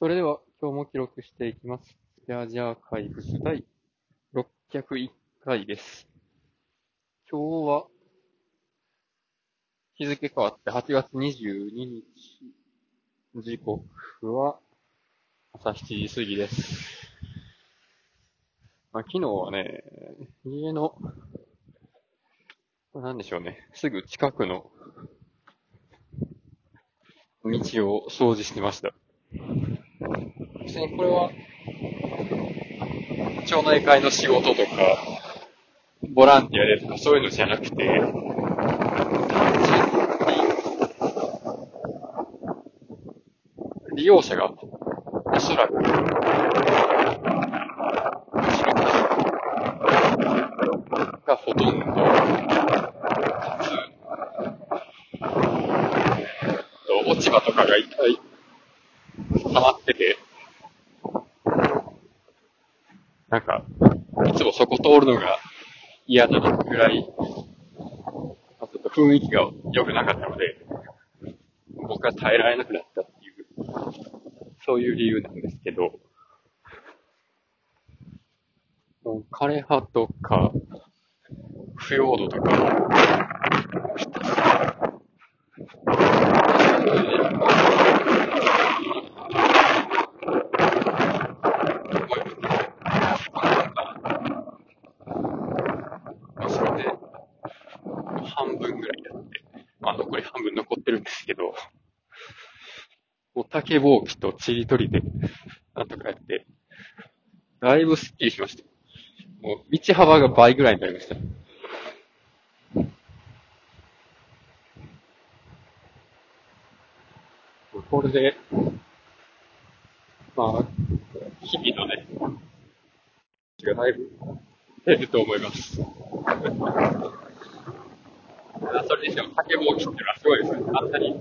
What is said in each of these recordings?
それでは、今日も記録していきます。ジャージャーカイブス第601回です。今日は、日付変わって8月22日、時刻は朝7時過ぎです。まあ、昨日はね、家の、なんでしょうね、すぐ近くの道を掃除してました。別にこれは、町内会の仕事とか、ボランティアでとかそういうのじゃなくて、単純に、利用者が、おそらく、がほとんど、かつ、落ち葉とかがいっぱい溜まってて、なんか、いつもそこ通るのが嫌だなぐらい、ちょっと雰囲気が良くなかったので、僕は耐えられなくなったっていう、そういう理由なんですけど、枯葉とか、腐葉土とか、まあ、それで、半分ぐらいやって、まあ、残り半分残ってるんですけど、もう竹ぼうきとちりとりで、なんとかやって、だいぶスッキリしました。もう、道幅が倍ぐらいになりました。これで、まあ、日々のね、がだいぶ減ると思います。それにしても竹ぼうきっていうのはすごいですね。あんなに、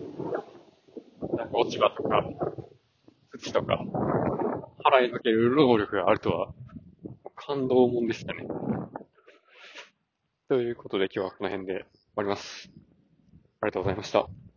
なんか落ち葉とか、土とか、払い抜ける能力があるとは、感動もんでしたね。ということで今日はこの辺で終わります。ありがとうございました。